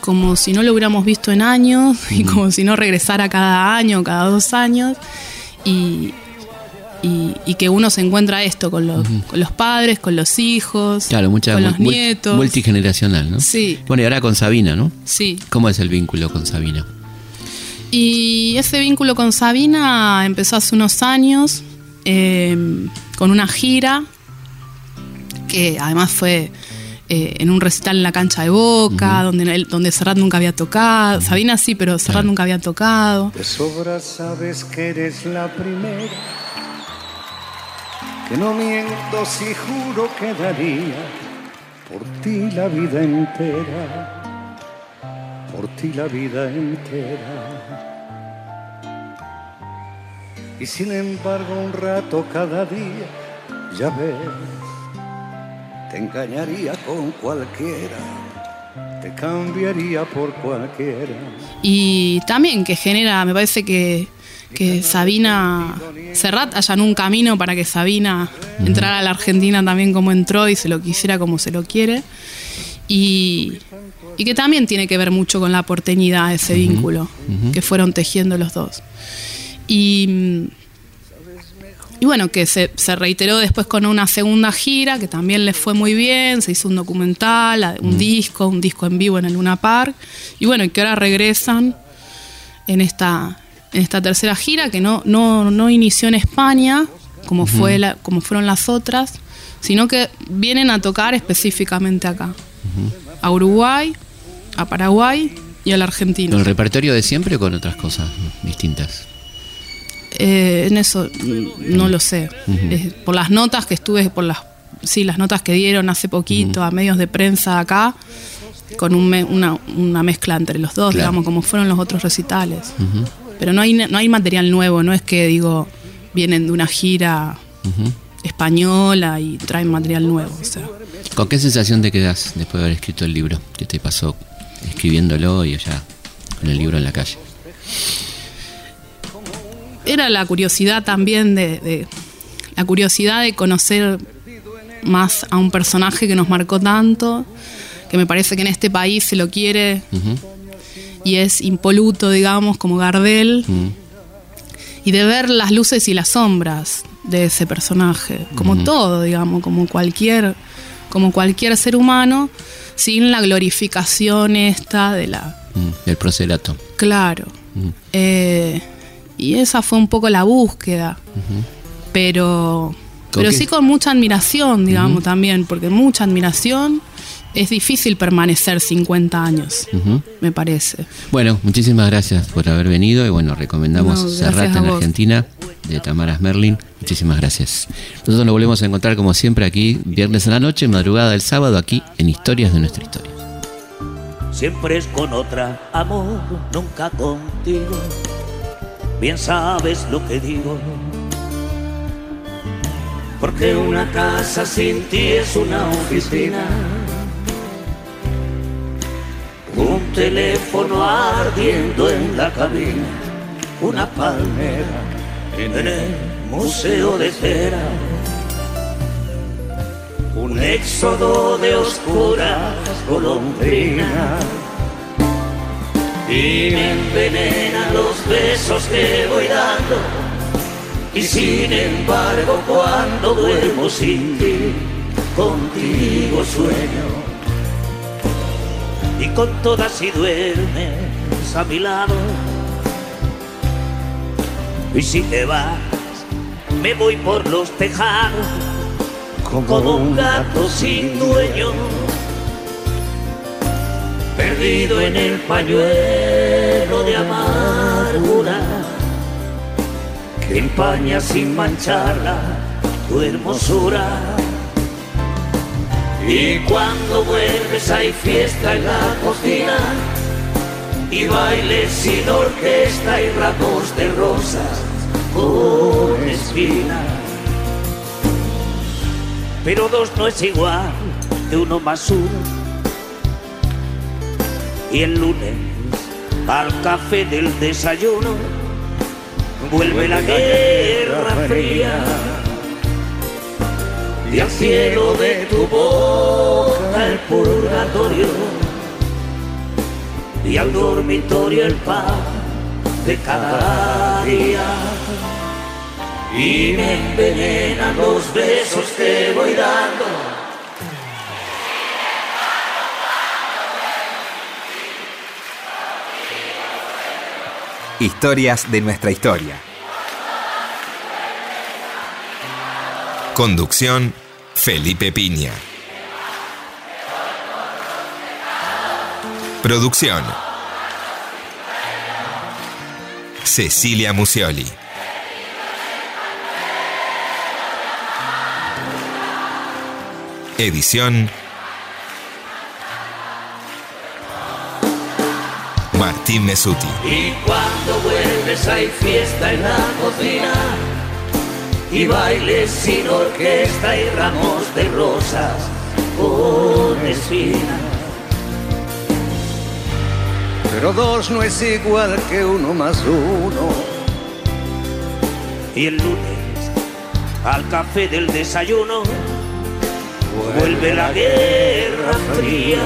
como si no lo hubiéramos visto en años y como si no regresara cada año, cada dos años y, y, y que uno se encuentra esto con los, con los padres, con los hijos, Claro, mucha con los nietos. multigeneracional, ¿no? Sí. Bueno, y ahora con Sabina, ¿no? Sí. ¿Cómo es el vínculo con Sabina? Y ese vínculo con Sabina empezó hace unos años eh, con una gira que además fue eh, en un recital en la cancha de Boca, donde, él- donde Serrat nunca había tocado. Sabina sí, pero Serrat nunca había tocado. De sobra sabes que eres la primera. Que no miento si juro que daría por ti la vida entera. Por ti la vida entera. Y sin embargo un rato cada día, ya ves, te engañaría con cualquiera. Te cambiaría por cualquiera. Y también que genera, me parece que, que Sabina, Serrat allanó un camino para que Sabina entrara a la Argentina también como entró y se lo quisiera como se lo quiere. Y, y que también tiene que ver mucho con la porteñidad, ese vínculo que fueron tejiendo los dos. Y, y bueno, que se, se reiteró después con una segunda gira, que también les fue muy bien, se hizo un documental, un disco, un disco en vivo en el Luna Park, y bueno, y que ahora regresan en esta, en esta tercera gira, que no, no, no inició en España, como, fue la, como fueron las otras, sino que vienen a tocar específicamente acá, a Uruguay, a Paraguay y a la Argentina. ¿Con el repertorio de siempre o con otras cosas distintas? Eh, en eso mm, no lo sé. Eh, por las notas que estuve, por las sí, las notas que dieron hace poquito a medios de prensa acá, con un me- una, una mezcla entre los dos, Claro. digamos, como fueron los otros recitales. Pero no hay, no hay material nuevo, no es que digo, vienen de una gira española y traen material nuevo. O sea. ¿Con qué sensación te quedas después de haber escrito el libro? ¿Qué te pasó escribiéndolo y allá con el libro en la calle? Era la curiosidad también de, de- la curiosidad de conocer más a un personaje que nos marcó tanto, que me parece que en este país se lo quiere y es impoluto, digamos, como Gardel, y de ver las luces y las sombras de ese personaje, como todo, digamos, como cualquier, como cualquier ser humano, sin la glorificación esta de la... del procelato. Claro. Eh, y esa fue un poco la búsqueda. Pero, pero sí con mucha admiración, digamos, también, porque mucha admiración es difícil permanecer 50 años, me parece. Bueno, muchísimas gracias por haber venido y bueno, recomendamos no, Cerrata en Argentina de Tamara Merlin. Muchísimas gracias. Nosotros nos volvemos a encontrar como siempre aquí, viernes en la noche, madrugada del sábado, aquí en Historias de nuestra historia. Siempre es con otra, amor, nunca contigo. Bien sabes lo que digo. Porque una casa sin ti es una oficina un teléfono ardiendo en la cabina, una palmera en el museo de cera, un éxodo de oscuras golondrinas. Y me envenenan los besos que voy dando. Y sin embargo, cuando duermo sin ti, contigo sueño y con todas si duermes a mi lado. Y si te vas, me voy por los tejados como, un gato sin dueño, perdido en el pañuelo de amargura que empaña sin mancharla tu hermosura. Y cuando vuelves hay fiesta en la cocina y bailes sin orquesta y ramos de rosas con espina. Pero dos no es igual que uno más uno. Y el lunes al café del desayuno vuelve la guerra fría y al cielo de tu boca el purgatorio y al dormitorio el pan de cada día y me envenenan los besos que voy dando. Historias de nuestra historia. Conducción, Felipe Piña. Producción, Cecilia Musioli. Edición, Martín Mesuti. Y cuando vuelves hay fiesta en la cocina y bailes sin orquesta y ramos de rosas con espinas. Pero dos no es igual que uno más uno. Y el lunes al café del desayuno vuelve la guerra fría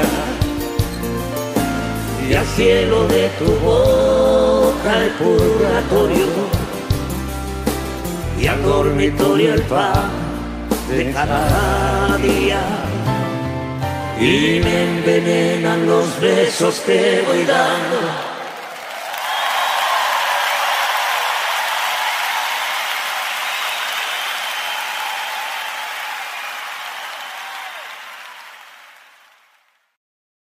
y al cielo de tu boca el purgatorio y al dormitorio el pan de cada día. Y me envenenan los besos que voy dando